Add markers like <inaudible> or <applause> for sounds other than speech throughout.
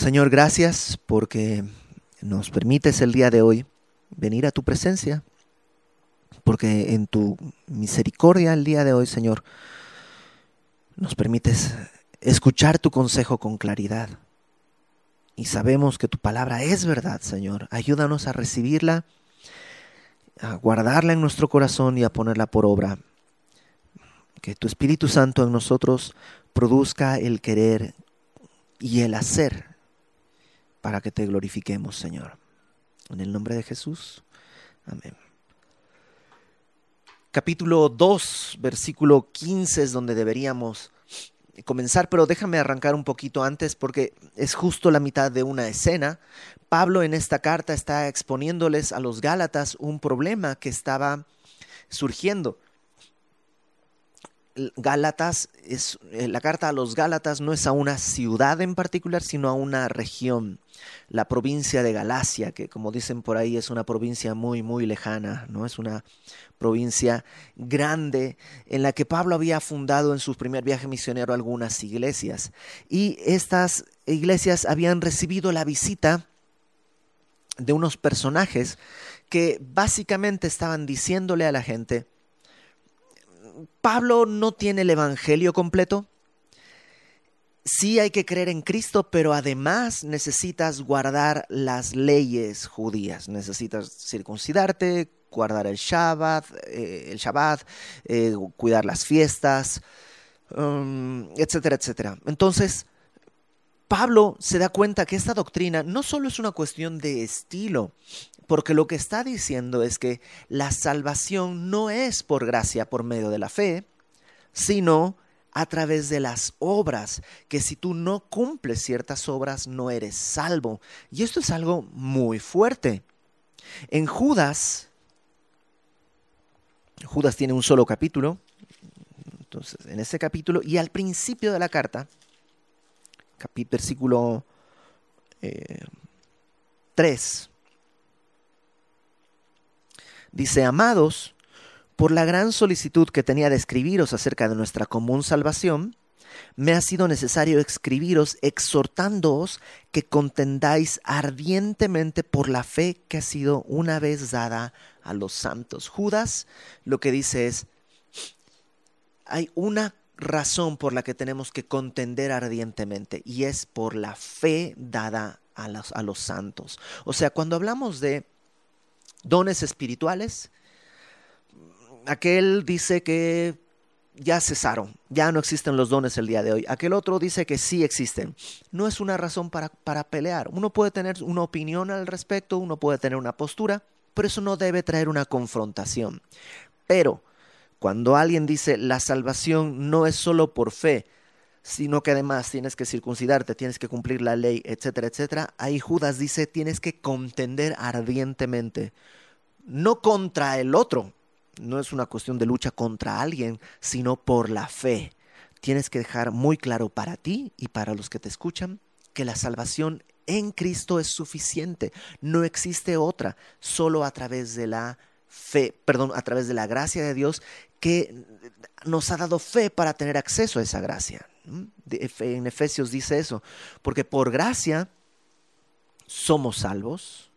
Señor, gracias porque nos permites el día de hoy venir a tu presencia, porque en tu misericordia el día de hoy, Señor, nos permites escuchar tu consejo con claridad. Y sabemos que tu palabra es verdad, Señor. Ayúdanos a recibirla, a guardarla en nuestro corazón y a ponerla por obra. Que tu Espíritu Santo en nosotros produzca el querer y el hacer para que te glorifiquemos, Señor. En el nombre de Jesús. Amén. Capítulo 2, versículo 15 es donde deberíamos comenzar, pero déjame arrancar un poquito antes porque es justo la mitad de una escena. Pablo en esta carta está exponiéndoles a los Gálatas un problema que estaba surgiendo. Gálatas es eh, la carta a los Gálatas no es a una ciudad en particular, sino a una región, la provincia de Galacia, que como dicen por ahí es una provincia muy muy lejana, no es una provincia grande en la que Pablo había fundado en su primer viaje misionero algunas iglesias y estas iglesias habían recibido la visita de unos personajes que básicamente estaban diciéndole a la gente Pablo no tiene el Evangelio completo. Sí hay que creer en Cristo, pero además necesitas guardar las leyes judías. Necesitas circuncidarte, guardar el Shabbat, eh, el Shabbat eh, cuidar las fiestas, um, etcétera, etcétera. Entonces, Pablo se da cuenta que esta doctrina no solo es una cuestión de estilo, porque lo que está diciendo es que la salvación no es por gracia, por medio de la fe, sino a través de las obras, que si tú no cumples ciertas obras no eres salvo. Y esto es algo muy fuerte. En Judas, Judas tiene un solo capítulo, entonces en ese capítulo y al principio de la carta, versículo 3, eh, Dice, amados, por la gran solicitud que tenía de escribiros acerca de nuestra común salvación, me ha sido necesario escribiros exhortándoos que contendáis ardientemente por la fe que ha sido una vez dada a los santos. Judas lo que dice es, hay una razón por la que tenemos que contender ardientemente y es por la fe dada a los, a los santos. O sea, cuando hablamos de dones espirituales. Aquel dice que ya cesaron, ya no existen los dones el día de hoy. Aquel otro dice que sí existen. No es una razón para, para pelear. Uno puede tener una opinión al respecto, uno puede tener una postura, pero eso no debe traer una confrontación. Pero cuando alguien dice la salvación no es solo por fe, sino que además tienes que circuncidarte, tienes que cumplir la ley, etcétera, etcétera. Ahí Judas dice, tienes que contender ardientemente, no contra el otro, no es una cuestión de lucha contra alguien, sino por la fe. Tienes que dejar muy claro para ti y para los que te escuchan que la salvación en Cristo es suficiente, no existe otra, solo a través de la fe, perdón, a través de la gracia de Dios que nos ha dado fe para tener acceso a esa gracia. En Efesios dice eso, porque por gracia somos salvos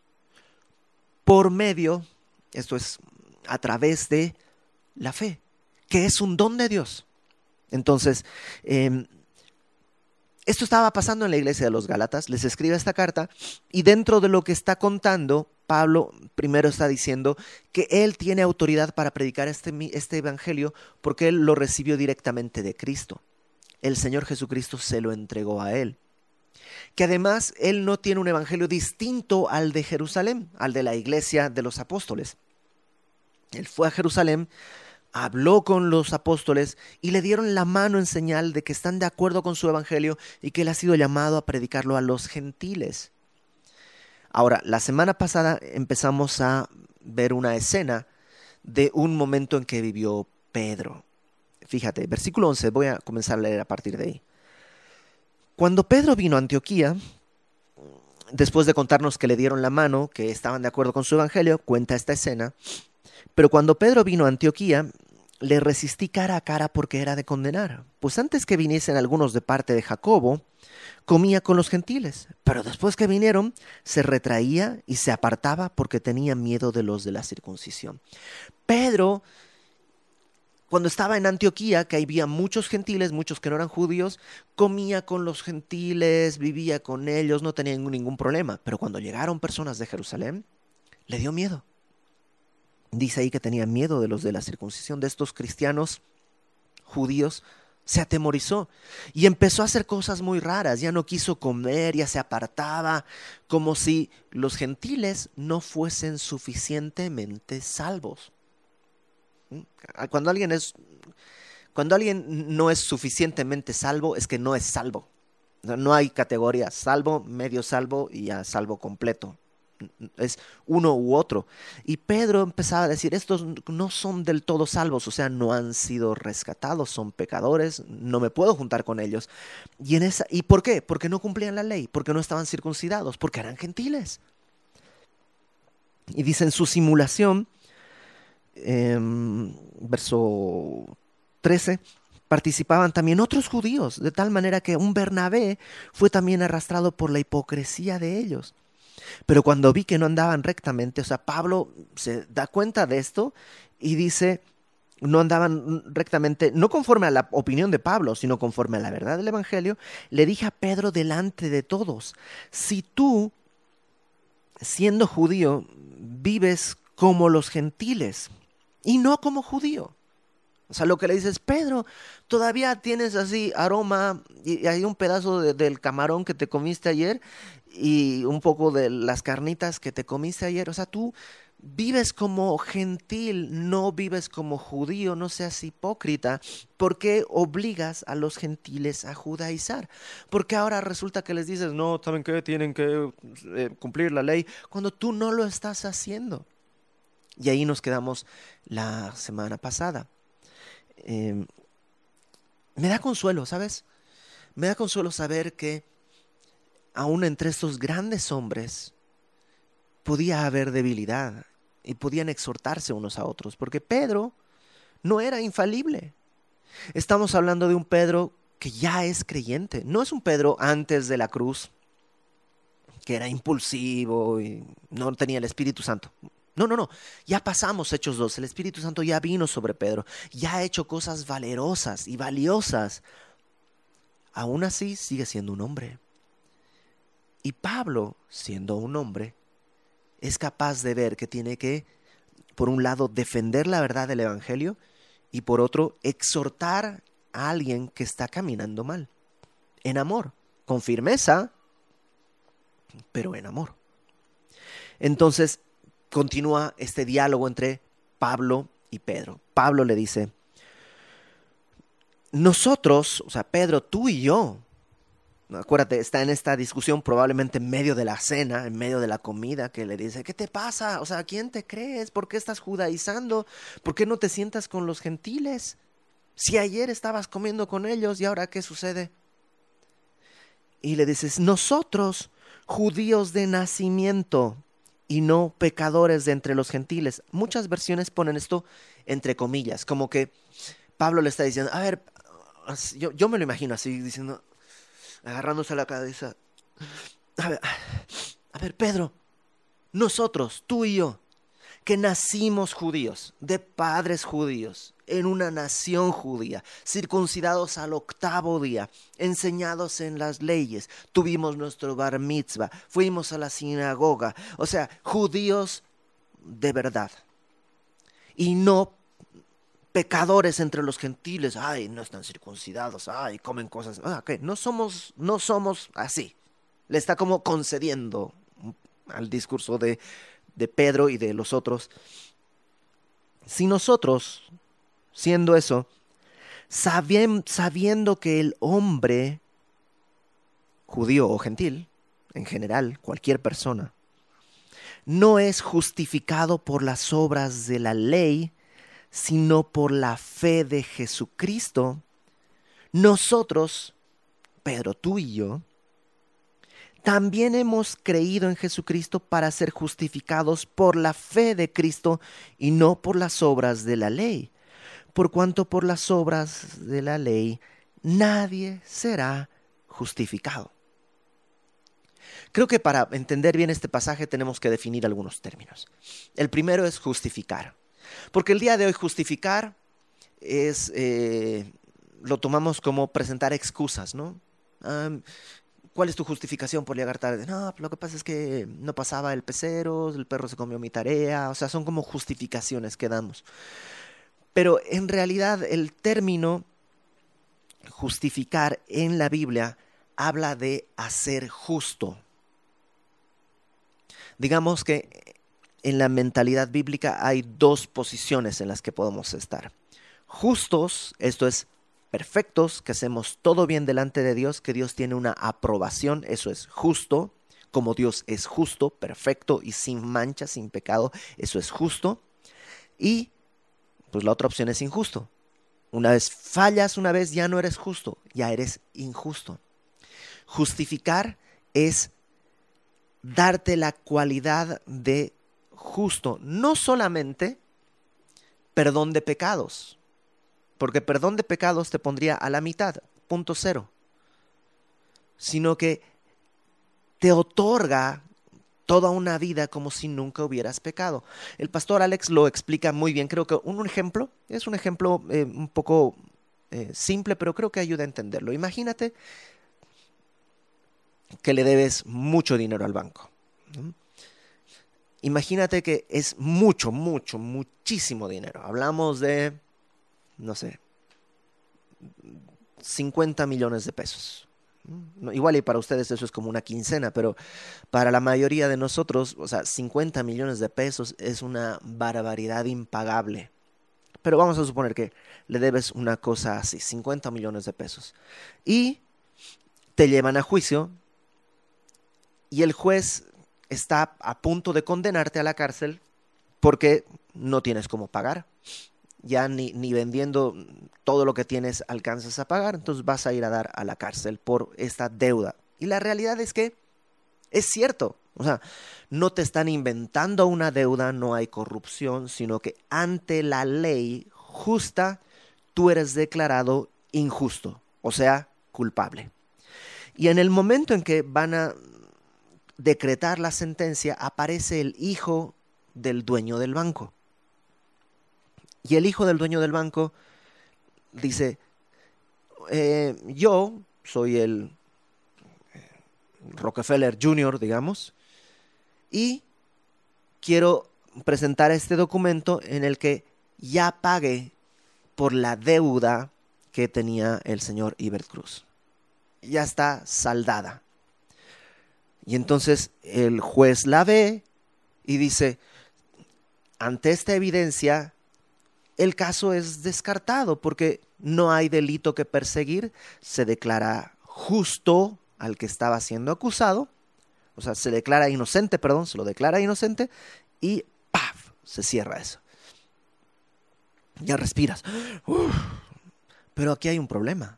por medio, esto es a través de la fe, que es un don de Dios. Entonces, em, esto estaba pasando en la iglesia de los Gálatas, les escribe esta carta y dentro de lo que está contando, Pablo primero está diciendo que él tiene autoridad para predicar este, este evangelio porque él lo recibió directamente de Cristo el Señor Jesucristo se lo entregó a él. Que además él no tiene un evangelio distinto al de Jerusalén, al de la iglesia de los apóstoles. Él fue a Jerusalén, habló con los apóstoles y le dieron la mano en señal de que están de acuerdo con su evangelio y que él ha sido llamado a predicarlo a los gentiles. Ahora, la semana pasada empezamos a ver una escena de un momento en que vivió Pedro. Fíjate, versículo 11, voy a comenzar a leer a partir de ahí. Cuando Pedro vino a Antioquía, después de contarnos que le dieron la mano, que estaban de acuerdo con su evangelio, cuenta esta escena, pero cuando Pedro vino a Antioquía, le resistí cara a cara porque era de condenar, pues antes que viniesen algunos de parte de Jacobo, comía con los gentiles, pero después que vinieron, se retraía y se apartaba porque tenía miedo de los de la circuncisión. Pedro, cuando estaba en Antioquía, que había muchos gentiles, muchos que no eran judíos, comía con los gentiles, vivía con ellos, no tenía ningún problema. Pero cuando llegaron personas de Jerusalén, le dio miedo. Dice ahí que tenía miedo de los de la circuncisión, de estos cristianos judíos se atemorizó y empezó a hacer cosas muy raras, ya no quiso comer, ya se apartaba, como si los gentiles no fuesen suficientemente salvos. ¿Mm? Cuando alguien es cuando alguien no es suficientemente salvo es que no es salvo. No hay categoría salvo, medio salvo y ya salvo completo es uno u otro. Y Pedro empezaba a decir, estos no son del todo salvos, o sea, no han sido rescatados, son pecadores, no me puedo juntar con ellos. Y, en esa, ¿Y por qué? Porque no cumplían la ley, porque no estaban circuncidados, porque eran gentiles. Y dice en su simulación, em, verso 13, participaban también otros judíos, de tal manera que un Bernabé fue también arrastrado por la hipocresía de ellos. Pero cuando vi que no andaban rectamente, o sea, Pablo se da cuenta de esto y dice, no andaban rectamente, no conforme a la opinión de Pablo, sino conforme a la verdad del Evangelio, le dije a Pedro delante de todos, si tú, siendo judío, vives como los gentiles y no como judío. O sea, lo que le dices, Pedro, todavía tienes así aroma y hay un pedazo del camarón que te comiste ayer y un poco de las carnitas que te comiste ayer. O sea, tú vives como gentil, no vives como judío, no seas hipócrita. ¿Por qué obligas a los gentiles a judaizar? Porque ahora resulta que les dices, no, ¿saben qué? Tienen que eh, cumplir la ley, cuando tú no lo estás haciendo. Y ahí nos quedamos la semana pasada. Em, me da consuelo, ¿sabes? Me da consuelo saber que aún entre estos grandes hombres podía haber debilidad y podían exhortarse unos a otros, porque Pedro no era infalible. Estamos hablando de un Pedro que ya es creyente, no es un Pedro antes de la cruz, que era impulsivo y no tenía el Espíritu Santo. No, no, no, ya pasamos Hechos 2, el Espíritu Santo ya vino sobre Pedro, ya ha hecho cosas valerosas y valiosas. Aún así sigue siendo un hombre. Y Pablo, siendo un hombre, es capaz de ver que tiene que, por un lado, defender la verdad del Evangelio y por otro, exhortar a alguien que está caminando mal, en amor, con firmeza, pero en amor. Entonces, continúa este diálogo entre Pablo y Pedro. Pablo le dice, nosotros, o sea, Pedro, tú y yo, acuérdate, está en esta discusión probablemente en medio de la cena, en medio de la comida, que le dice, ¿qué te pasa? O sea, ¿quién te crees? ¿Por qué estás judaizando? ¿Por qué no te sientas con los gentiles? Si ayer estabas comiendo con ellos y ahora qué sucede? Y le dices, nosotros, judíos de nacimiento y no pecadores de entre los gentiles. Muchas versiones ponen esto entre comillas, como que Pablo le está diciendo, a ver, yo, yo me lo imagino así, diciendo, agarrándose a la cabeza. A ver, a ver, Pedro, nosotros, tú y yo, que nacimos judíos, de padres judíos, en una nación judía, circuncidados al octavo día, enseñados en las leyes, tuvimos nuestro bar mitzvah, fuimos a la sinagoga, o sea, judíos de verdad. Y no pecadores entre los gentiles, ay, no están circuncidados, ay, comen cosas, ah, no somos, no somos así. Le está como concediendo al discurso de, de Pedro y de los otros. Si nosotros, siendo eso, sabiendo que el hombre, judío o gentil, en general, cualquier persona, no es justificado por las obras de la ley, sino por la fe de Jesucristo, nosotros, Pedro, tú y yo, también hemos creído en Jesucristo para ser justificados por la fe de Cristo y no por las obras de la ley, por cuanto por las obras de la ley nadie será justificado. Creo que para entender bien este pasaje tenemos que definir algunos términos. El primero es justificar, porque el día de hoy justificar es, eh, lo tomamos como presentar excusas, ¿no? ¿Cuál es tu justificación por llegar tarde? No, lo que pasa es que no pasaba el pecero, el perro se comió mi tarea, o sea, son como justificaciones que damos. Pero en realidad el término justificar en la Biblia habla de hacer justo. Digamos que en la mentalidad bíblica hay dos posiciones en las que podemos estar. Justos, esto es perfectos, que hacemos todo bien delante de Dios, que Dios tiene una aprobación, eso es justo, como Dios es justo, perfecto y sin mancha, sin pecado, eso es justo. Y pues la otra opción es injusto. Una vez fallas, una vez ya no eres justo, ya eres injusto. Justificar es darte la cualidad de justo, no solamente perdón de pecados, porque perdón de pecados te pondría a la mitad, punto cero, sino que te otorga toda una vida como si nunca hubieras pecado. El pastor Alex lo explica muy bien, creo que un ejemplo, es un ejemplo eh, un poco eh, simple, pero creo que ayuda a entenderlo. Imagínate que le debes mucho dinero al banco. Imagínate que es mucho, mucho, muchísimo dinero. Hablamos de, no sé, 50 millones de pesos. Igual y para ustedes eso es como una quincena, pero para la mayoría de nosotros, o sea, 50 millones de pesos es una barbaridad impagable. Pero vamos a suponer que le debes una cosa así, 50 millones de pesos. Y te llevan a juicio y el juez está a punto de condenarte a la cárcel porque no tienes cómo pagar. Ya ni, ni, vendiendo todo lo que tienes alcanzas a pagar, entonces vas a ir a dar a la cárcel por esta deuda. Y la realidad es que es cierto, o sea, no te están inventando una deuda, no hay corrupción, sino que ante la ley justa tú eres declarado injusto, o sea, culpable. Y en el momento en que van a decretar la sentencia, aparece el hijo del dueño del banco. Y el hijo del dueño del banco dice, eh, yo soy el eh, Rockefeller Jr., digamos, y quiero presentar este documento en el que ya pague por la deuda que tenía el señor Ibert Cruz. Ya está saldada. Y entonces el juez la ve y dice, ante esta evidencia, el caso es descartado porque no hay delito que perseguir, se declara justo al que estaba siendo acusado, o sea, se declara inocente, perdón, se lo declara inocente y ¡paf! se cierra eso. Ya respiras. Pero aquí hay un problema.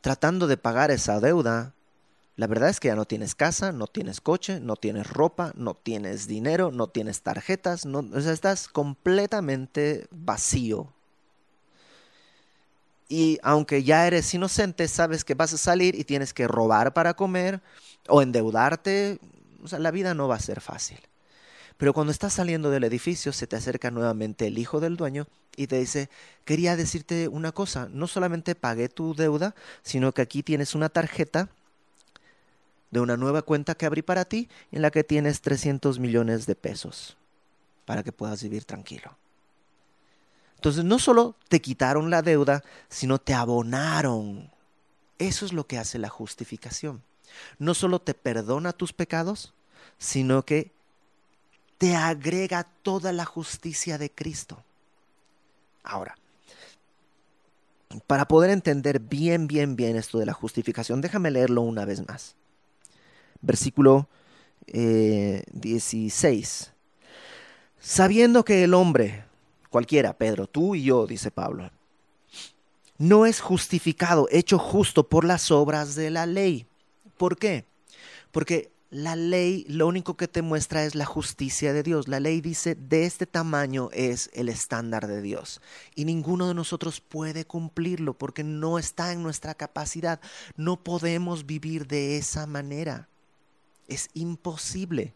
Tratando de pagar esa deuda, la verdad es que ya no tienes casa, no tienes coche, no tienes ropa, no tienes dinero, no tienes tarjetas, no, o sea, estás completamente vacío. Y aunque ya eres inocente, sabes que vas a salir y tienes que robar para comer o endeudarte. O sea, la vida no va a ser fácil. Pero cuando estás saliendo del edificio, se te acerca nuevamente el hijo del dueño y te dice, quería decirte una cosa, no solamente pagué tu deuda, sino que aquí tienes una tarjeta de una nueva cuenta que abrí para ti en la que tienes 300 millones de pesos para que puedas vivir tranquilo. Entonces no solo te quitaron la deuda, sino te abonaron. Eso es lo que hace la justificación. No solo te perdona tus pecados, sino que te agrega toda la justicia de Cristo. Ahora, para poder entender bien, bien, bien esto de la justificación, déjame leerlo una vez más versículo 16. Eh, Sabiendo que el hombre, cualquiera, Pedro, tú y yo, dice Pablo, no es justificado, hecho justo por las obras de la ley. ¿Por qué? Porque la ley lo único que te muestra es la justicia de Dios. La ley dice, de este tamaño es el estándar de Dios. Y ninguno de nosotros puede cumplirlo porque no está en nuestra capacidad. No podemos vivir de esa manera. Es imposible.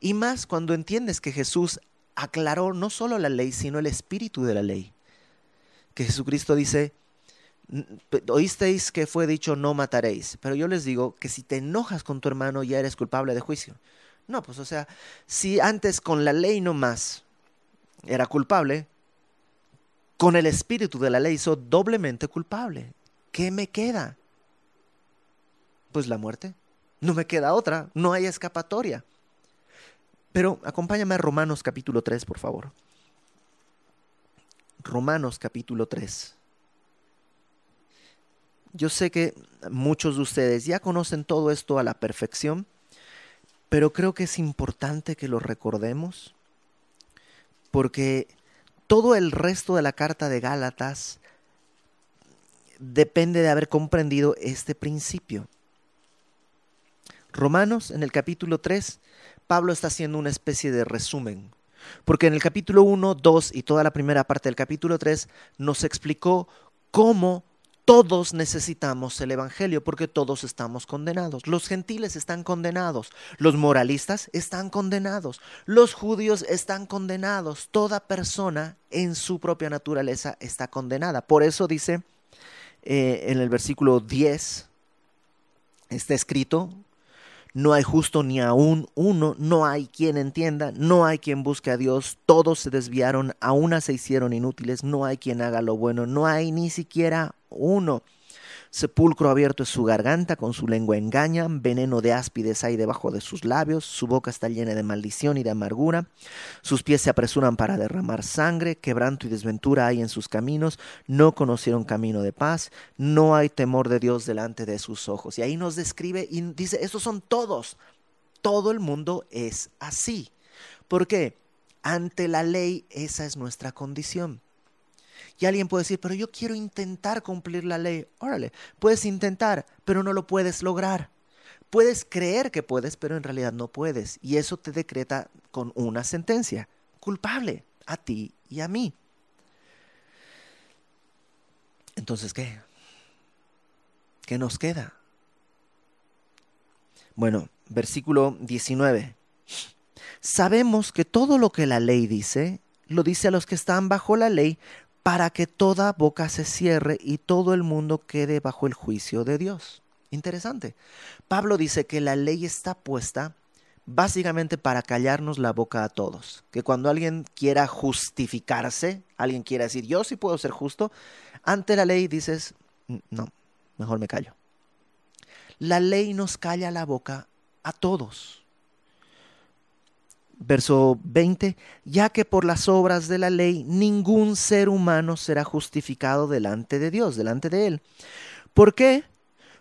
Y más cuando entiendes que Jesús aclaró no solo la ley, sino el espíritu de la ley. Que Jesucristo dice, oísteis que fue dicho no mataréis, pero yo les digo que si te enojas con tu hermano ya eres culpable de juicio. No, pues o sea, si antes con la ley no más era culpable, con el espíritu de la ley soy doblemente culpable. ¿Qué me queda? Pues la muerte. No me queda otra, no hay escapatoria. Pero acompáñame a Romanos capítulo 3, por favor. Romanos capítulo 3. Yo sé que muchos de ustedes ya conocen todo esto a la perfección, pero creo que es importante que lo recordemos porque todo el resto de la carta de Gálatas depende de haber comprendido este principio. Romanos, en el capítulo 3, Pablo está haciendo una especie de resumen, porque en el capítulo 1, 2 y toda la primera parte del capítulo 3 nos explicó cómo todos necesitamos el Evangelio porque todos estamos condenados. Los gentiles están condenados, los moralistas están condenados, los judíos están condenados, toda persona en su propia naturaleza está condenada. Por eso dice eh, en el versículo 10, está escrito, no hay justo ni aún uno, no hay quien entienda, no hay quien busque a Dios, todos se desviaron, a una se hicieron inútiles, no hay quien haga lo bueno, no hay ni siquiera uno. Sepulcro abierto es su garganta, con su lengua engañan, veneno de áspides hay debajo de sus labios, su boca está llena de maldición y de amargura, sus pies se apresuran para derramar sangre, quebranto y desventura hay en sus caminos, no conocieron camino de paz, no hay temor de Dios delante de sus ojos. Y ahí nos describe y dice, estos son todos, todo el mundo es así. ¿Por qué? Ante la ley esa es nuestra condición. Y alguien puede decir, pero yo quiero intentar cumplir la ley. Órale, puedes intentar, pero no lo puedes lograr. Puedes creer que puedes, pero en realidad no puedes. Y eso te decreta con una sentencia, culpable a ti y a mí. Entonces, ¿qué? ¿Qué nos queda? Bueno, versículo 19. Sabemos que todo lo que la ley dice, lo dice a los que están bajo la ley, para que toda boca se cierre y todo el mundo quede bajo el juicio de Dios. Interesante. Pablo dice que la ley está puesta básicamente para callarnos la boca a todos. Que cuando alguien quiera justificarse, alguien quiera decir, yo sí puedo ser justo, ante la ley dices, no, mejor me callo. La ley nos calla la boca a todos verso 20, ya que por las obras de la ley ningún ser humano será justificado delante de Dios, delante de Él. ¿Por qué?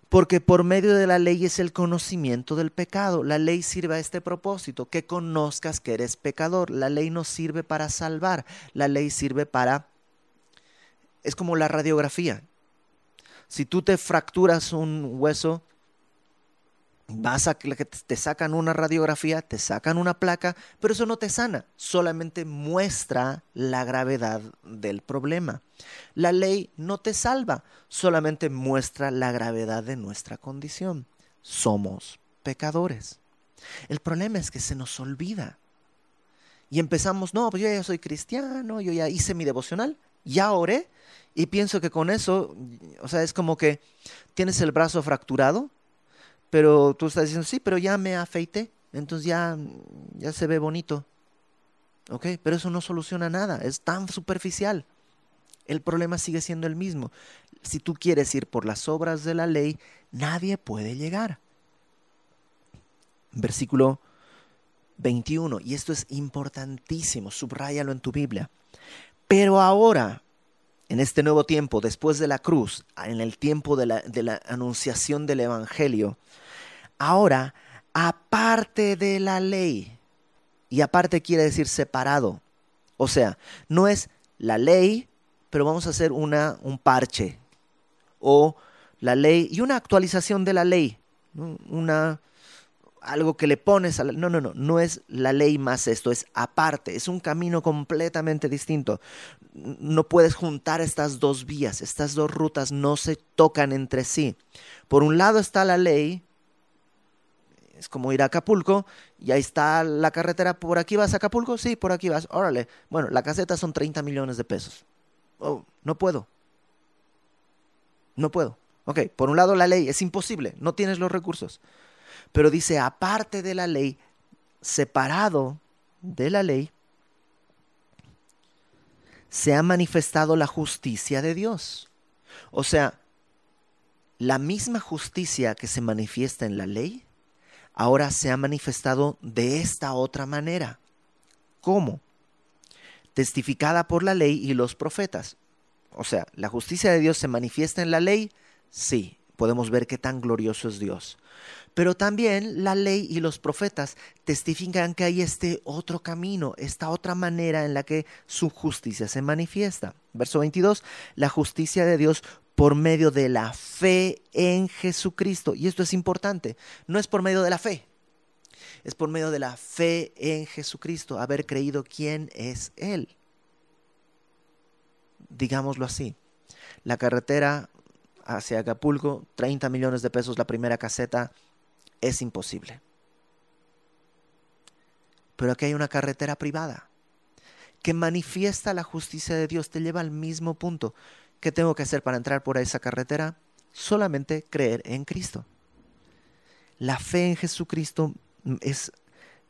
Porque por medio de la ley es el conocimiento del pecado. La ley sirve a este propósito, que conozcas que eres pecador. La ley no sirve para salvar, la ley sirve para... Es como la radiografía. Si tú te fracturas un hueso, Vas a que te sacan una radiografía, te sacan una placa, pero eso no te sana, solamente muestra la gravedad del problema. La ley no te salva, solamente muestra la gravedad de nuestra condición. Somos pecadores. El problema es que se nos olvida. Y empezamos, no, pues yo ya soy cristiano, yo ya hice mi devocional, ya oré, y pienso que con eso, o sea, es como que tienes el brazo fracturado, pero tú estás diciendo, sí, pero ya me afeité, entonces ya, ya se ve bonito. ¿Ok? Pero eso no soluciona nada, es tan superficial. El problema sigue siendo el mismo. Si tú quieres ir por las obras de la ley, nadie puede llegar. Versículo 21, y esto es importantísimo, subráyalo en tu Biblia. Pero ahora, en este nuevo tiempo, después de la cruz, en el tiempo de la, de la anunciación del Evangelio, Ahora, aparte de la ley, y aparte quiere decir separado, o sea, no es la ley, pero vamos a hacer una, un parche, o la ley y una actualización de la ley, una, algo que le pones a la... No, no, no, no es la ley más esto, es aparte, es un camino completamente distinto. No puedes juntar estas dos vías, estas dos rutas no se tocan entre sí. Por un lado está la ley, es como ir a Acapulco, y ahí está la carretera, ¿por aquí vas a Acapulco? Sí, por aquí vas, órale. Bueno, la caseta son 30 millones de pesos. Oh, no puedo. No puedo. Ok, por un lado la ley, es imposible, no tienes los recursos. Pero dice, aparte de la ley, separado de la ley, se ha manifestado la justicia de Dios. O sea, la misma justicia que se manifiesta en la ley, ahora se ha manifestado de esta otra manera. ¿Cómo? Testificada por la ley y los profetas. O sea, la justicia de Dios se manifiesta en la ley, sí, podemos ver qué tan glorioso es Dios. Pero también la ley y los profetas testifican que hay este otro camino, esta otra manera en la que su justicia se manifiesta. Verso 22, la justicia de Dios por medio de la fe en Jesucristo. Y esto es importante, no es por medio de la fe, es por medio de la fe en Jesucristo, haber creído quién es Él. Digámoslo así, la carretera hacia Acapulco, 30 millones de pesos la primera caseta, es imposible. Pero aquí hay una carretera privada que manifiesta la justicia de Dios, te lleva al mismo punto. ¿Qué tengo que hacer para entrar por esa carretera? Solamente creer en Cristo. La fe en Jesucristo es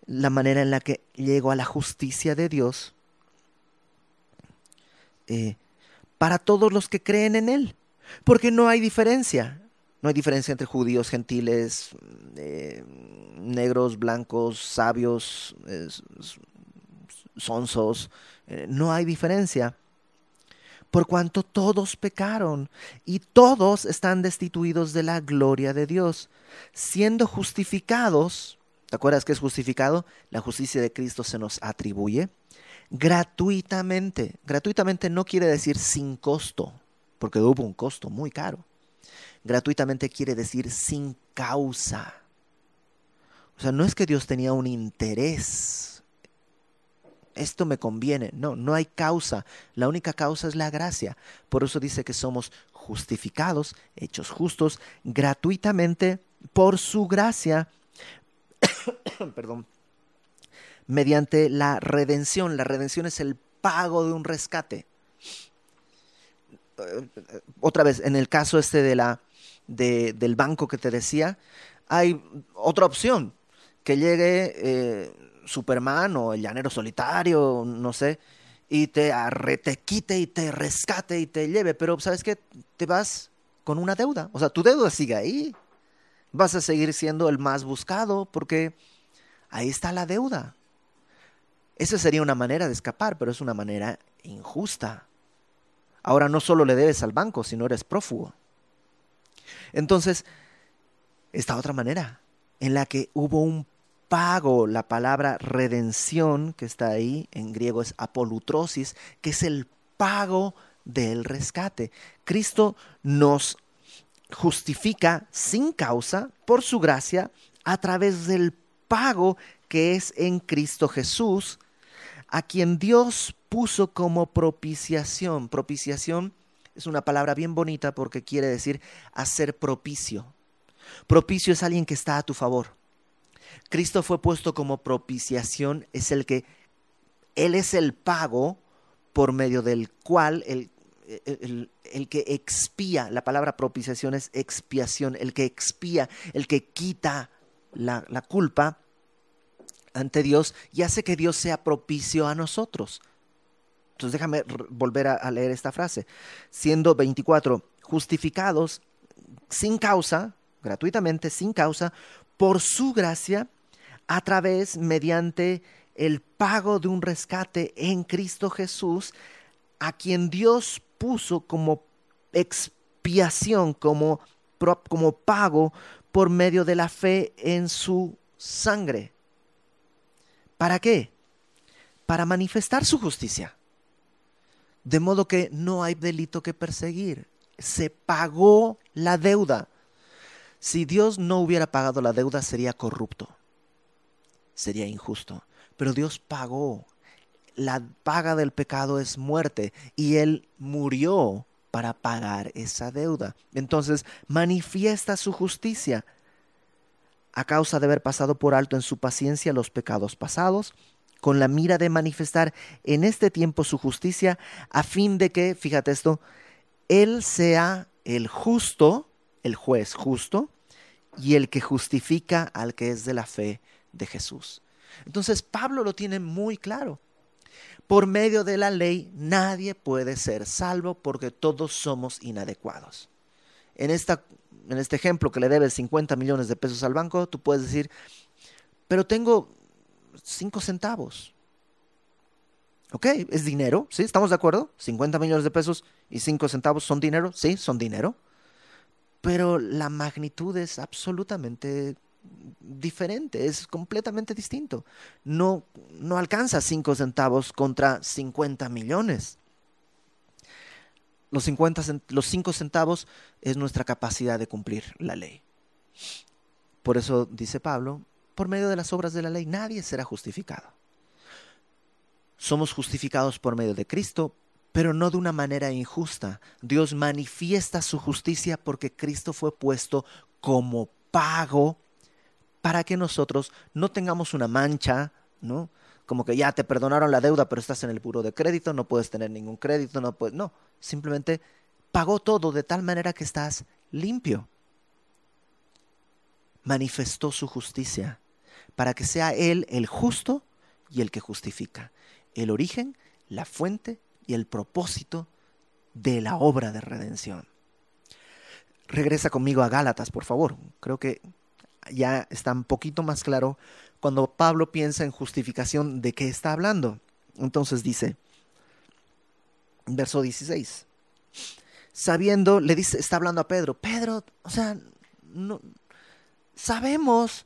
la manera en la que llego a la justicia de Dios eh, para todos los que creen en Él. Porque no hay diferencia. No hay diferencia entre judíos, gentiles, eh, negros, blancos, sabios, sonsos. Eh, no hay diferencia. Por cuanto todos pecaron y todos están destituidos de la gloria de Dios, siendo justificados. ¿Te acuerdas que es justificado? La justicia de Cristo se nos atribuye gratuitamente. Gratuitamente no quiere decir sin costo, porque hubo un costo muy caro gratuitamente quiere decir sin causa. O sea, no es que Dios tenía un interés. Esto me conviene. No, no hay causa. La única causa es la gracia. Por eso dice que somos justificados, hechos justos, gratuitamente por su gracia. <coughs> Perdón. Mediante la redención. La redención es el pago de un rescate. Eh, otra vez, en el caso este de la del banco que te decía, hay otra opción, que llegue eh, Superman o el llanero solitario, no sé, y te, arrete, quite y te rescate y te lleve, pero ¿sabes qué? Te vas con una deuda, o sea, tu deuda sigue ahí, vas a seguir siendo el más buscado porque ahí está la deuda. Esa sería una manera de escapar, pero es una manera injusta. Ahora no solo le debes al banco, sino eres prófugo. Entonces, esta otra manera, en la que hubo un pago, la palabra redención que está ahí, en griego es apolutrosis, que es el pago del rescate. Cristo nos justifica sin causa por su gracia a través del pago que es en Cristo Jesús, a quien Dios puso como propiciación. Propiciación es una palabra bien bonita porque quiere decir hacer propicio. Propicio es alguien que está a tu favor. Cristo fue puesto como propiciación, es el que, Él es el pago por medio del cual el, el, que expía, la palabra propiciación es expiación, el que expía, el que quita la, la culpa ante Dios y hace que Dios sea propicio a nosotros. Entonces déjame volver a, leer esta frase. Siendo 24, justificados sin causa, gratuitamente, sin causa, por su gracia, a través, mediante el pago de un rescate en Cristo Jesús, a quien Dios puso como expiación, como, como pago por medio de la fe en su sangre. ¿Para qué? Para manifestar su justicia. De modo que no hay delito que perseguir. Se pagó la deuda. Si Dios no hubiera pagado la deuda, sería corrupto. sería injusto. Pero Dios pagó. La paga del pecado es muerte y Él murió para pagar esa deuda. Entonces manifiesta su justicia a causa de haber pasado por alto en su paciencia los pecados pasados, con la mira de manifestar en este tiempo su justicia, a fin de que, fíjate esto, Él sea el justo, el juez justo, y el que justifica al que es de la fe de Jesús. Entonces Pablo lo tiene muy claro. Por medio de la ley nadie puede ser salvo porque todos somos inadecuados. En, esta, en este ejemplo que le debes 50 millones de pesos al banco, tú puedes decir, pero tengo 5 centavos. ¿Ok? Es dinero, ¿sí? ¿Estamos de acuerdo? 50 millones de pesos y 5 centavos son dinero, sí, son dinero. Pero la magnitud es absolutamente diferente, es completamente distinto. No, no alcanza 5 centavos contra 50 millones. Los, 50, los 5 centavos es nuestra capacidad de cumplir la ley. Por eso dice Pablo, por medio de las obras de la ley nadie será justificado. Somos justificados por medio de Cristo, pero no de una manera injusta. Dios manifiesta su justicia porque Cristo fue puesto como pago para que nosotros no tengamos una mancha, ¿no? Como que ya te perdonaron la deuda, pero estás en el puro de crédito, no puedes tener ningún crédito, no puedes, no, simplemente pagó todo de tal manera que estás limpio. Manifestó su justicia para que sea Él el justo y el que justifica el origen, la fuente y el propósito de la obra de redención. Regresa conmigo a Gálatas, por favor. Creo que ya está un poquito más claro cuando Pablo piensa en justificación de qué está hablando. Entonces dice, verso 16, sabiendo, le dice, está hablando a Pedro, Pedro, o sea, sabemos,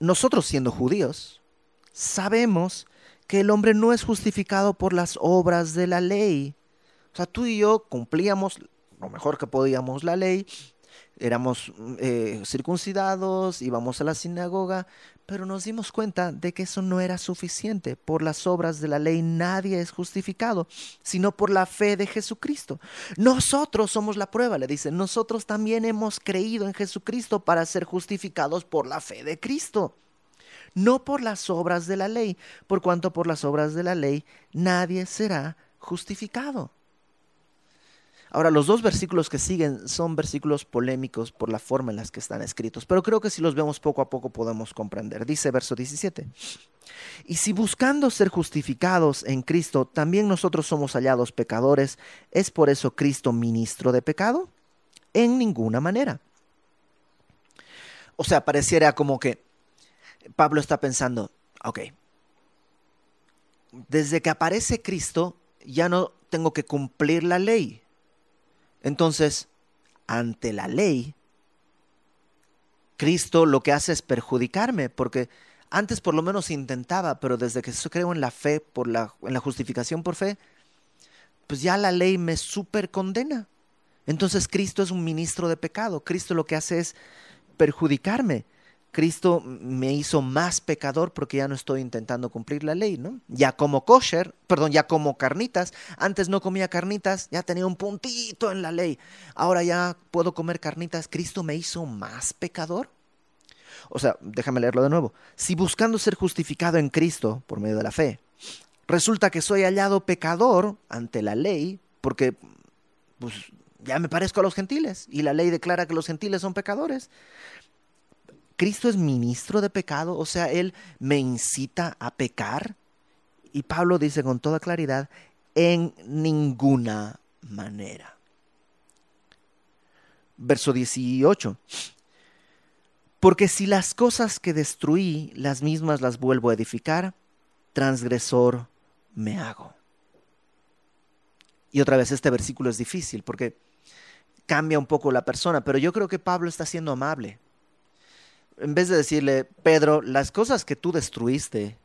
nosotros siendo judíos, sabemos que el hombre no es justificado por las obras de la ley. O sea, tú y yo cumplíamos lo mejor que podíamos la ley, éramos eh, circuncidados, íbamos a la sinagoga, pero nos dimos cuenta de que eso no era suficiente. Por las obras de la ley nadie es justificado, sino por la fe de Jesucristo. Nosotros somos la prueba, le dice, nosotros también hemos creído en Jesucristo para ser justificados por la fe de Cristo no por las obras de la ley, por cuanto por las obras de la ley nadie será justificado. Ahora, los dos versículos que siguen son versículos polémicos por la forma en las que están escritos, pero creo que si los vemos poco a poco podemos comprender. Dice verso 17, y si buscando ser justificados en Cristo también nosotros somos hallados pecadores, ¿es por eso Cristo ministro de pecado? En ninguna manera. O sea, pareciera como que Pablo está pensando, ok, desde que aparece Cristo ya no tengo que cumplir la ley. Entonces, ante la ley, Cristo lo que hace es perjudicarme, porque antes por lo menos intentaba, pero desde que creo en la fe, por la, en la justificación por fe, pues ya la ley me super condena. Entonces Cristo es un ministro de pecado. Cristo lo que hace es perjudicarme. Cristo me hizo más pecador porque ya no estoy intentando cumplir la ley, ¿no? Ya como kosher, perdón, ya como carnitas. Antes no comía carnitas, ya tenía un puntito en la ley. Ahora ya puedo comer carnitas. Cristo me hizo más pecador. O sea, déjame leerlo de nuevo. Si buscando ser justificado en Cristo por medio de la fe, resulta que soy hallado pecador ante la ley, porque pues ya me parezco a los gentiles y la ley declara que los gentiles son pecadores. Cristo es ministro de pecado, o sea, Él me incita a pecar. Y Pablo dice con toda claridad, en ninguna manera. Verso 18. Porque si las cosas que destruí, las mismas las vuelvo a edificar, transgresor me hago. Y otra vez este versículo es difícil porque cambia un poco la persona, pero yo creo que Pablo está siendo amable en vez de decirle, Pedro, las cosas que tú destruiste,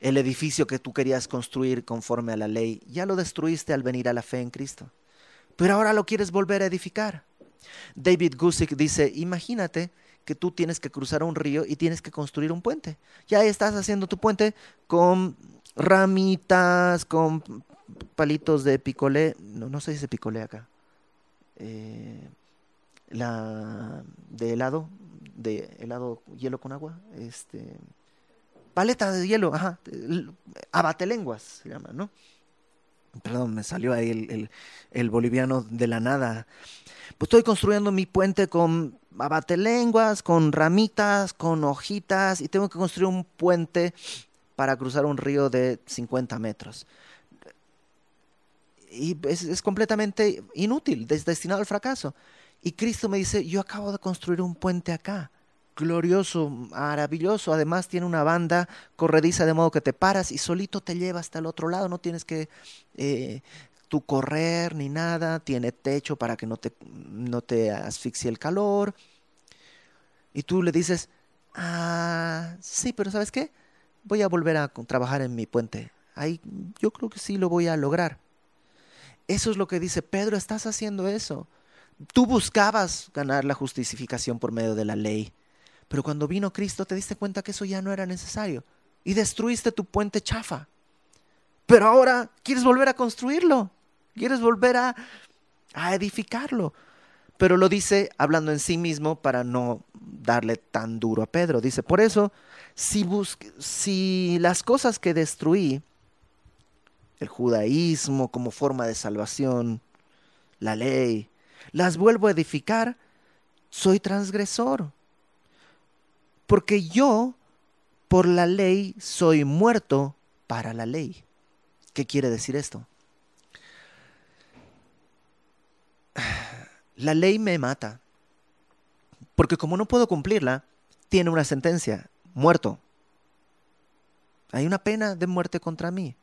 el edificio que tú querías construir conforme a la ley, ya lo destruiste al venir a la fe en Cristo. Pero ahora lo quieres volver a edificar. David Gusick dice, imagínate que tú tienes que cruzar un río y tienes que construir un puente. Ya estás haciendo tu puente con ramitas, con palitos de picolé, no, no se picolé acá, eh, la de helado, de helado hielo con agua, este, paleta de hielo, ajá, abatelenguas se llama, ¿no? Perdón, me salió ahí el, el, boliviano de la nada. Pues estoy construyendo mi puente con abatelenguas, con ramitas, con hojitas, y tengo que construir un puente para cruzar un río de 50 metros. Y es, es completamente inútil, destinado al fracaso. Y Cristo me dice, yo acabo de construir un puente acá glorioso, maravilloso. Además tiene una banda corrediza de modo que te paras y solito te lleva hasta el otro lado. No tienes que eh, tú correr ni nada. Tiene techo para que no te, no te asfixie el calor. Y tú le dices, ah, sí, pero ¿sabes qué? Voy a volver a trabajar en mi puente. Ahí yo creo que sí lo voy a lograr. Eso es lo que dice Pedro, estás haciendo eso. Tú buscabas ganar la justificación por medio de la ley. Pero cuando vino Cristo te diste cuenta que eso ya no era necesario y destruiste tu puente chafa. Pero ahora quieres volver a construirlo, quieres volver a, edificarlo. Pero lo dice hablando en sí mismo para no darle tan duro a Pedro. Dice, por eso, si, si las cosas que destruí, el judaísmo como forma de salvación, la ley, las vuelvo a edificar, soy transgresor porque yo, por la ley, soy muerto para la ley. ¿Qué quiere decir esto? La ley me mata, porque como no puedo cumplirla, tiene una sentencia, muerto. Hay una pena de muerte contra mí.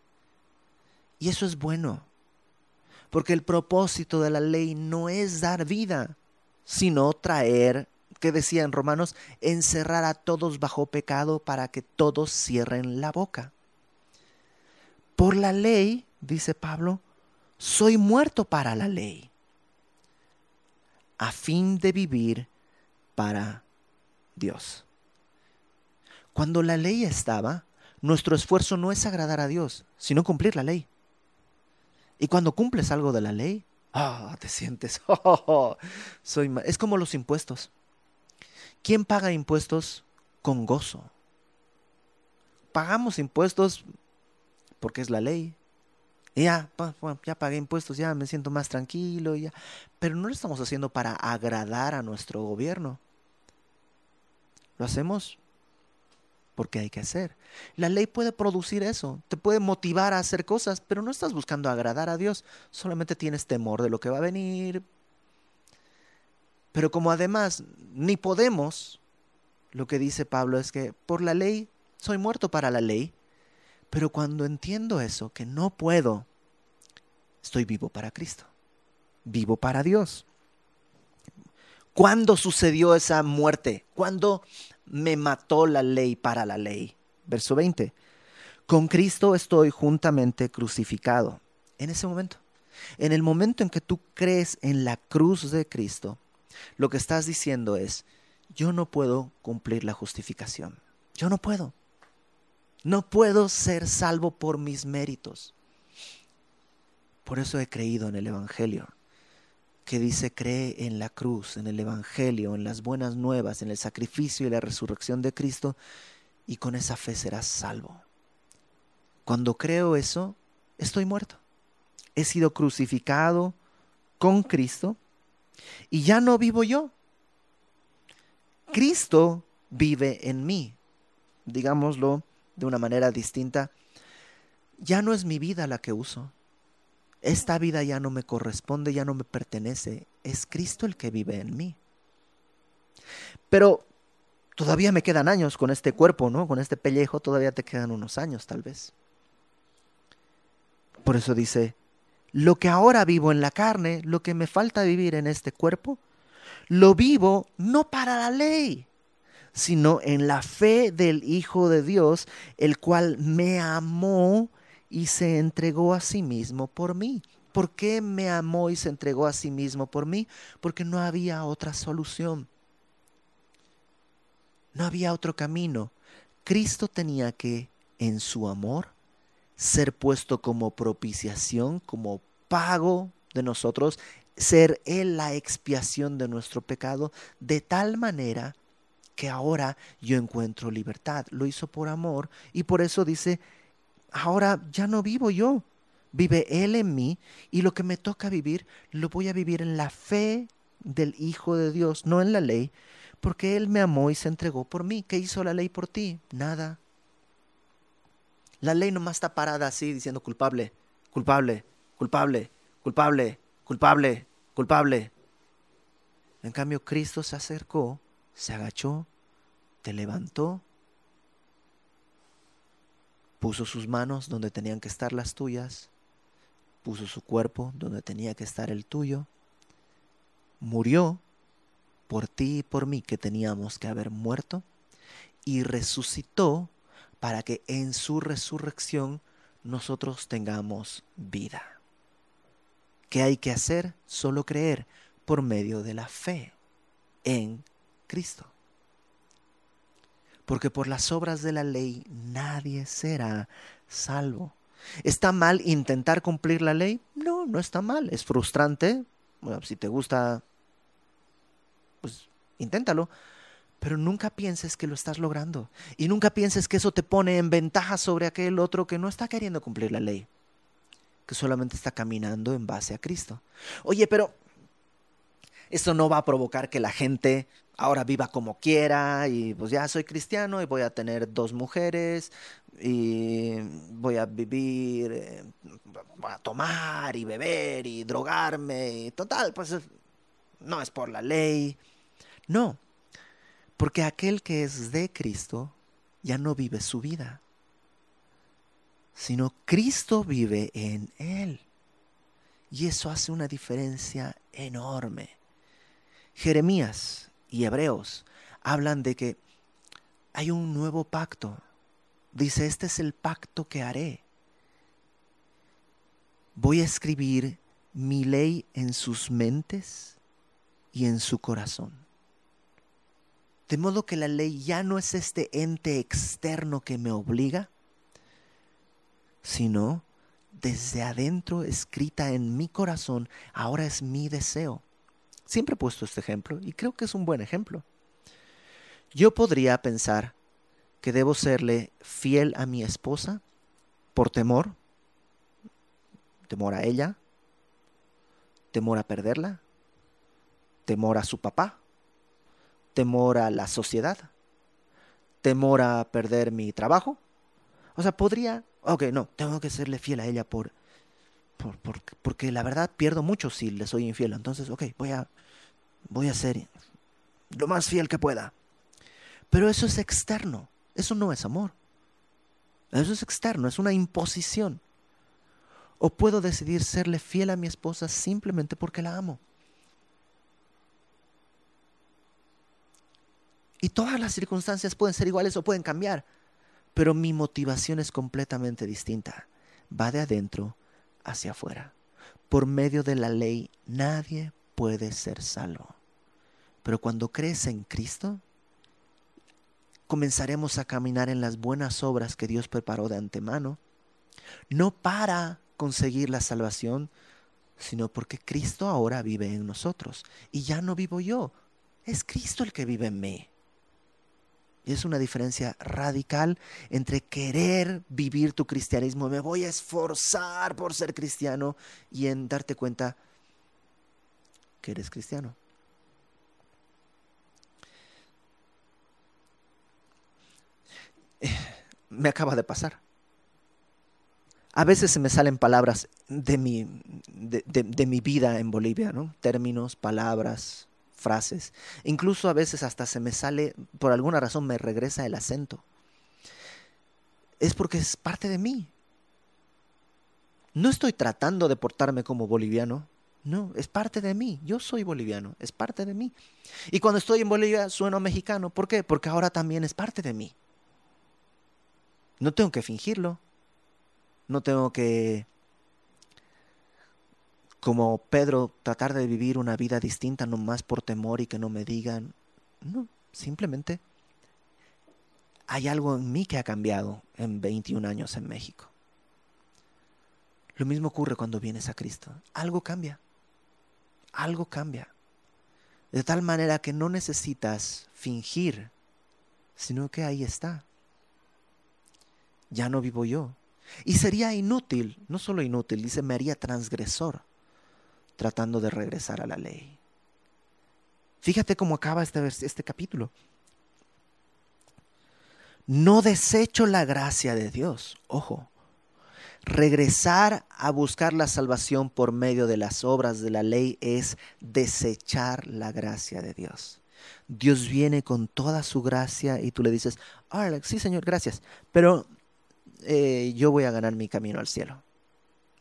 Y eso es bueno, porque el propósito de la ley no es dar vida, sino traer que decía en Romanos, encerrar a todos bajo pecado para que todos cierren la boca. Por la ley, dice Pablo, soy muerto para la ley, a fin de vivir para Dios. Cuando la ley estaba, nuestro esfuerzo no es agradar a Dios, sino cumplir la ley. Y cuando cumples algo de la ley, ah, te sientes, <laughs> oh, soy es como los impuestos. ¿Quién paga impuestos con gozo? Pagamos impuestos porque es la ley. ya, ya pagué impuestos, ya me siento más tranquilo. Pero no lo estamos haciendo para agradar a nuestro gobierno. Lo hacemos porque hay que hacer. La ley puede producir eso, te puede motivar a hacer cosas, pero no estás buscando agradar a Dios, solamente tienes temor de lo que va a venir, pero como además ni podemos, lo que dice Pablo es que por la ley soy muerto para la ley, pero cuando entiendo eso, que no puedo, estoy vivo para Cristo, vivo para Dios. ¿Cuándo sucedió esa muerte? ¿Cuándo me mató la ley para la ley? Verso 20. Con Cristo estoy juntamente crucificado. En ese momento, en el momento en que tú crees en la cruz de Cristo, lo que estás diciendo es, yo no puedo cumplir la justificación. Yo no puedo. No puedo ser salvo por mis méritos. Por eso he creído en el Evangelio, que dice, cree en la cruz, en el Evangelio, en las buenas nuevas, en el sacrificio y la resurrección de Cristo, y con esa fe serás salvo. Cuando creo eso, estoy muerto. He sido crucificado con Cristo y ya no vivo yo. Cristo vive en mí. Digámoslo de una manera distinta. Ya no es mi vida la que uso. Esta vida ya no me corresponde, ya no me pertenece. Es Cristo el que vive en mí. Pero todavía me quedan años con este cuerpo, ¿no? Con este pellejo todavía te quedan unos años tal vez. Por eso dice, lo que ahora vivo en la carne, lo que me falta vivir en este cuerpo, lo vivo no para la ley, sino en la fe del Hijo de Dios, el cual me amó y se entregó a sí mismo por mí. ¿Por qué me amó y se entregó a sí mismo por mí? Porque no había otra solución. No había otro camino. Cristo tenía que, en su amor, ser puesto como propiciación, como pago de nosotros, ser Él la expiación de nuestro pecado, de tal manera que ahora yo encuentro libertad. Lo hizo por amor y por eso dice, ahora ya no vivo yo, vive Él en mí y lo que me toca vivir lo voy a vivir en la fe del Hijo de Dios, no en la ley, porque Él me amó y se entregó por mí. ¿Qué hizo la ley por ti? Nada. La ley nomás está parada así diciendo culpable, culpable, culpable, culpable, culpable, culpable. En cambio, Cristo se acercó, se agachó, te levantó, puso sus manos donde tenían que estar las tuyas, puso su cuerpo donde tenía que estar el tuyo, murió por ti y por mí que teníamos que haber muerto, y resucitó para que en su resurrección nosotros tengamos vida. ¿Qué hay que hacer? Solo creer por medio de la fe en Cristo. Porque por las obras de la ley nadie será salvo. ¿Está mal intentar cumplir la ley? No, no está mal. Es frustrante. Si te gusta, pues inténtalo pero nunca pienses que lo estás logrando. Y nunca pienses que eso te pone en ventaja sobre aquel otro que no está queriendo cumplir la ley, que solamente está caminando en base a Cristo. Oye, pero esto no va a provocar que la gente ahora viva como quiera y pues ya soy cristiano y voy a tener dos mujeres y voy a vivir, eh, voy a tomar y beber y drogarme y total, pues no es por la ley. No, porque aquel que es de Cristo ya no vive su vida, sino Cristo vive en él. Y eso hace una diferencia enorme. Jeremías y Hebreos hablan de que hay un nuevo pacto. Dice, este es el pacto que haré. Voy a escribir mi ley en sus mentes y en su corazón. De modo que la ley ya no es este ente externo que me obliga, sino desde adentro, escrita en mi corazón, ahora es mi deseo. Siempre he puesto este ejemplo y creo que es un buen ejemplo. Yo podría pensar que debo serle fiel a mi esposa por temor, temor a ella, temor a perderla, temor a su papá, temor a la sociedad, temor a perder mi trabajo. O sea, podría, ok, no, tengo que serle fiel a ella por, por, porque la verdad pierdo mucho si le soy infiel. Entonces, ok, voy a, voy a ser lo más fiel que pueda. Pero eso es externo, eso no es amor. Eso es externo, es una imposición. O puedo decidir serle fiel a mi esposa simplemente porque la amo. Y todas las circunstancias pueden ser iguales o pueden cambiar, pero mi motivación es completamente distinta. Va de adentro hacia afuera. Por medio de la ley nadie puede ser salvo. Pero cuando crees en Cristo, comenzaremos a caminar en las buenas obras que Dios preparó de antemano, no para conseguir la salvación, sino porque Cristo ahora vive en nosotros. Y ya no vivo yo, es Cristo el que vive en mí. Y es una diferencia radical entre querer vivir tu cristianismo, me voy a esforzar por ser cristiano, y en darte cuenta que eres cristiano. Me acaba de pasar. A veces se me salen palabras de mi, de, mi vida en Bolivia, ¿no? Términos, palabras, frases. Incluso a veces hasta se me sale, por alguna razón me regresa el acento. Es porque es parte de mí. No estoy tratando de portarme como boliviano. No, es parte de mí. Yo soy boliviano, es parte de mí. Y cuando estoy en Bolivia sueno mexicano. ¿Por qué? Porque ahora también es parte de mí. No tengo que fingirlo. No tengo que como Pedro, tratar de vivir una vida distinta nomás por temor y que no me digan. No, simplemente hay algo en mí que ha cambiado en 21 años en México. Lo mismo ocurre cuando vienes a Cristo. Algo cambia. Algo cambia. De tal manera que no necesitas fingir, sino que ahí está. Ya no vivo yo. Y sería inútil, no solo inútil, dice, me haría transgresor tratando de regresar a la ley. Fíjate cómo acaba este, este capítulo. No desecho la gracia de Dios. Ojo, regresar a buscar la salvación por medio de las obras de la ley es desechar la gracia de Dios. Dios viene con toda su gracia y tú le dices, sí Señor, gracias, pero eh, yo voy a ganar mi camino al cielo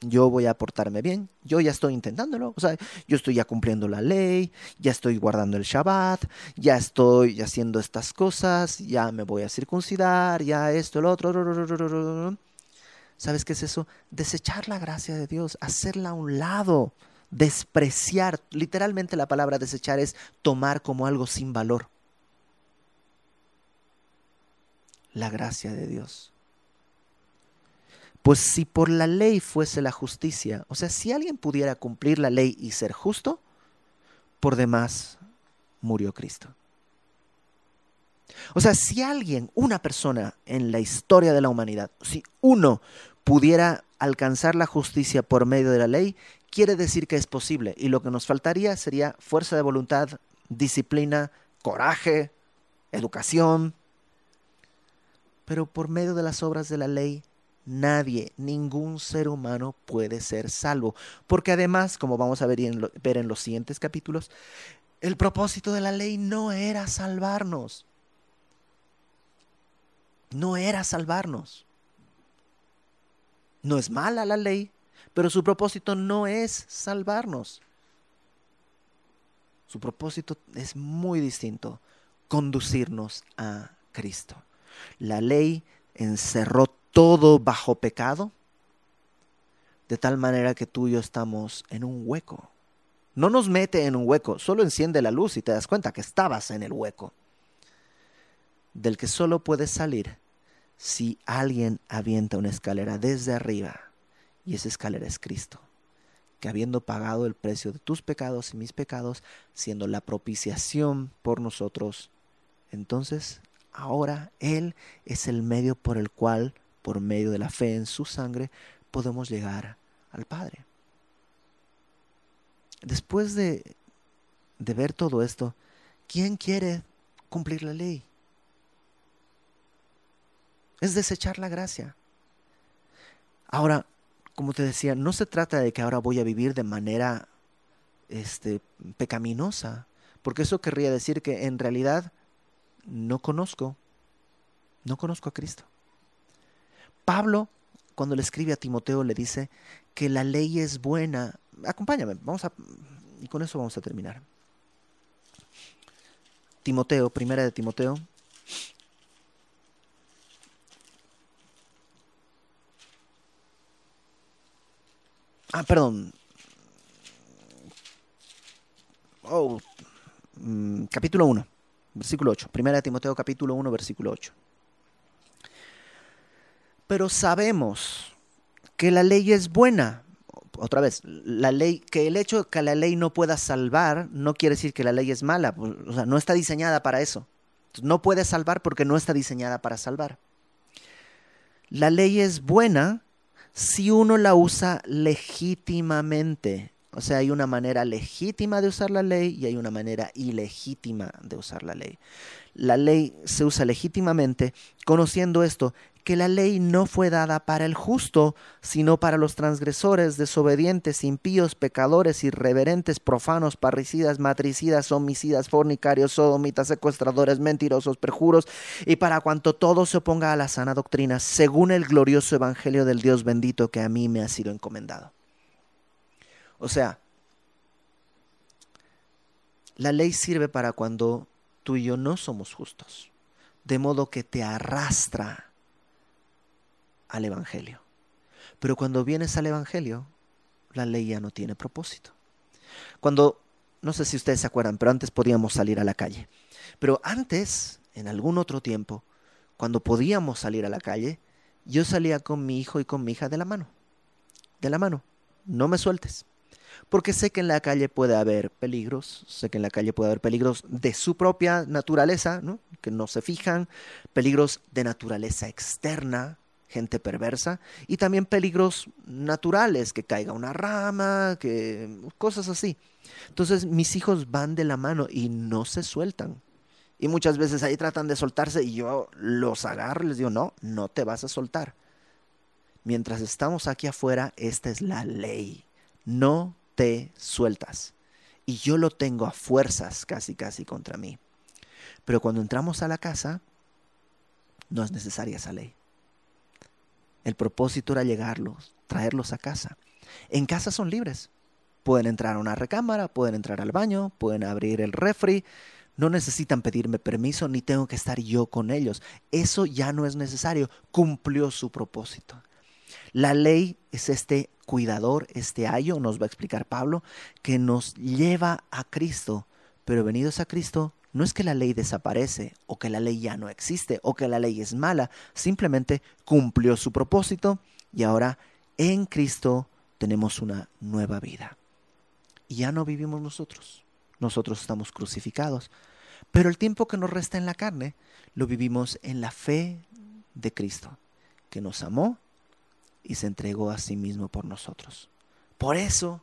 yo voy a portarme bien, yo ya estoy intentándolo, o sea, yo estoy ya cumpliendo la ley, ya estoy guardando el Shabbat, ya estoy haciendo estas cosas, ya me voy a circuncidar, ya esto, el otro. ¿Sabes qué es eso? Desechar la gracia de Dios, hacerla a un lado, despreciar. Literalmente la palabra desechar es tomar como algo sin valor. La gracia de Dios. Pues si por la ley fuese la justicia, o sea, si alguien pudiera cumplir la ley y ser justo, por demás murió Cristo. O sea, si alguien, una persona en la historia de la humanidad, si uno pudiera alcanzar la justicia por medio de la ley, quiere decir que es posible. Y lo que nos faltaría sería fuerza de voluntad, disciplina, coraje, educación. Pero por medio de las obras de la ley nadie, ningún ser humano puede ser salvo. Porque además, como vamos a ver en, ver en los siguientes capítulos, el propósito de la ley no era salvarnos. No era salvarnos. No es mala la ley, pero su propósito no es salvarnos. Su propósito es muy distinto, conducirnos a Cristo. La ley encerró todo bajo pecado, de tal manera que tú y yo estamos en un hueco. No nos mete en un hueco, solo enciende la luz y te das cuenta que estabas en el hueco, del que solo puedes salir si alguien avienta una escalera desde arriba, y esa escalera es Cristo, que habiendo pagado el precio de tus pecados y mis pecados, siendo la propiciación por nosotros, entonces ahora Él es el medio por el cual por medio de la fe en su sangre, podemos llegar al Padre. Después de, de ver todo esto, ¿quién quiere cumplir la ley? Es desechar la gracia. Ahora, como te decía, no se trata de que ahora voy a vivir de manera este, pecaminosa, porque eso querría decir que en realidad no conozco, no conozco a Cristo. Pablo, cuando le escribe a Timoteo, le dice que la ley es buena. Acompáñame, vamos a. Y con eso vamos a terminar. Timoteo, primera de Timoteo. Ah, perdón. Oh, mm, capítulo 1, versículo 8. Primera de Timoteo, capítulo 1, versículo 8. Pero sabemos que la ley es buena. Otra vez, la ley, que el hecho de que la ley no pueda salvar no quiere decir que la ley es mala. O sea, no está diseñada para eso. No puede salvar porque no está diseñada para salvar. La ley es buena si uno la usa legítimamente. O sea, hay una manera legítima de usar la ley y hay una manera ilegítima de usar la ley. La ley se usa legítimamente, conociendo esto, que la ley no fue dada para el justo, sino para los transgresores, desobedientes, impíos, pecadores, irreverentes, profanos, parricidas, matricidas, homicidas, fornicarios, sodomitas, secuestradores, mentirosos, perjuros, y para cuanto todo se oponga a la sana doctrina, según el glorioso evangelio del Dios bendito que a mí me ha sido encomendado. O sea, la ley sirve para cuando tú y yo no somos justos, de modo que te arrastra al Evangelio. Pero cuando vienes al Evangelio, la ley ya no tiene propósito. Cuando, no sé si ustedes se acuerdan, pero antes podíamos salir a la calle. Pero antes, en algún otro tiempo, cuando podíamos salir a la calle, yo salía con mi hijo y con mi hija de la mano. De la mano. No me sueltes. Porque sé que en la calle puede haber peligros, sé que en la calle puede haber peligros de su propia naturaleza, ¿no? que no se fijan, peligros de naturaleza externa, gente perversa, y también peligros naturales, que caiga una rama, que cosas así. Entonces mis hijos van de la mano y no se sueltan. Y muchas veces ahí tratan de soltarse y yo los agarro y les digo, no, no te vas a soltar. Mientras estamos aquí afuera, esta es la ley. No te sueltas. Y yo lo tengo a fuerzas casi, casi contra mí. Pero cuando entramos a la casa, no es necesaria esa ley. El propósito era llegarlos, traerlos a casa. En casa son libres. Pueden entrar a una recámara, pueden entrar al baño, pueden abrir el refri, no necesitan pedirme permiso ni tengo que estar yo con ellos. Eso ya no es necesario. Cumplió su propósito. La ley es este cuidador, este ayo, nos va a explicar Pablo, que nos lleva a Cristo. Pero venidos a Cristo, no es que la ley desaparece o que la ley ya no existe o que la ley es mala, simplemente cumplió su propósito y ahora en Cristo tenemos una nueva vida. Y ya no vivimos nosotros nosotros estamos crucificados. Pero el tiempo que nos resta en la carne lo vivimos en la fe de Cristo, que nos amó y se entregó a sí mismo por nosotros. Por eso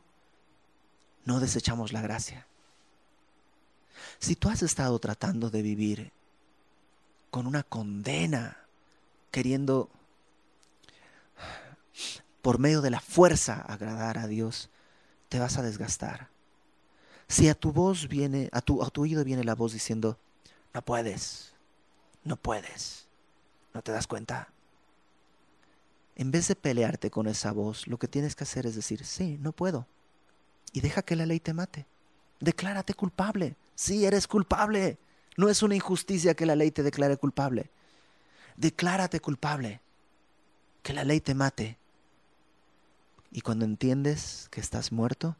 no desechamos la gracia. Si tú has estado tratando de vivir con una condena, queriendo por medio de la fuerza agradar a Dios, te vas a desgastar. Si a tu voz viene, a tu, a tu oído viene la voz diciendo, no puedes, no puedes, no te das cuenta. En vez de pelearte con esa voz, lo que tienes que hacer es decir, sí, no puedo. Y deja que la ley te mate. Declárate culpable. Sí, eres culpable. No es una injusticia que la ley te declare culpable. Declárate culpable. Que la ley te mate. Y cuando entiendes que estás muerto,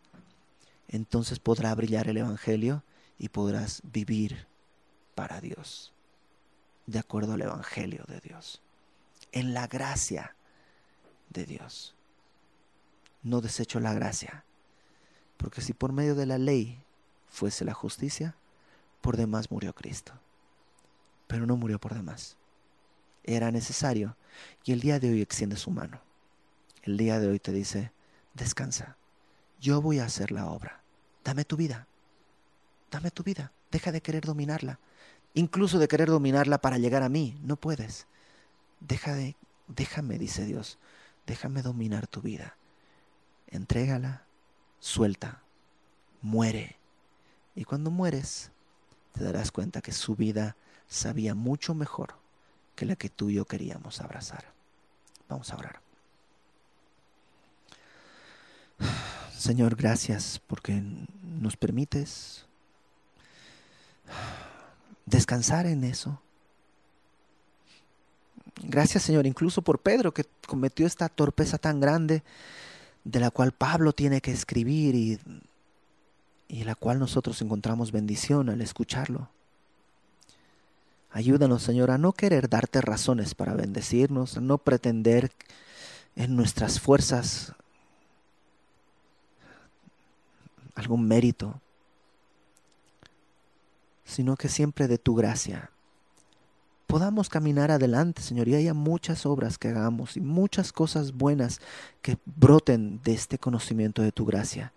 entonces podrá brillar el Evangelio y podrás vivir para Dios, de acuerdo al Evangelio de Dios, en la gracia de Dios. No desecho la gracia, porque si por medio de la ley fuese la justicia, por demás murió Cristo. Pero no murió por demás. Era necesario y el día de hoy extiende su mano. El día de hoy te dice, descansa yo voy a hacer la obra. Dame tu vida. Dame tu vida. Deja de querer dominarla. Incluso de querer dominarla para llegar a mí. No puedes. Deja de, déjame, dice Dios. Déjame dominar tu vida. Entrégala, suelta, muere. Y cuando mueres, te darás cuenta que su vida sabía mucho mejor que la que tú y yo queríamos abrazar. Vamos a orar. Señor, gracias porque nos permites descansar en eso. Gracias, Señor, incluso por Pedro que cometió esta torpeza tan grande de la cual Pablo tiene que escribir y, y la cual nosotros encontramos bendición al escucharlo. Ayúdanos, Señor, a no querer darte razones para bendecirnos, a no pretender en nuestras fuerzas algún mérito, sino que siempre de tu gracia podamos caminar adelante, Señor, y haya muchas obras que hagamos y muchas cosas buenas que broten de este conocimiento de tu gracia,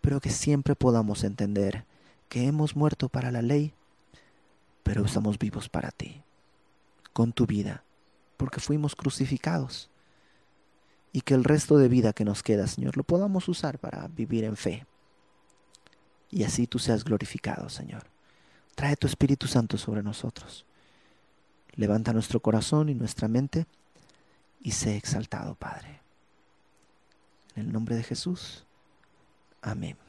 pero que siempre podamos entender que hemos muerto para la ley, pero estamos vivos para ti, con tu vida, porque fuimos crucificados, y que el resto de vida que nos queda, Señor, lo podamos usar para vivir en fe y así tú seas glorificado, Señor. Trae tu Espíritu Santo sobre nosotros. Levanta nuestro corazón y nuestra mente y sé exaltado, Padre. En el nombre de Jesús. Amén.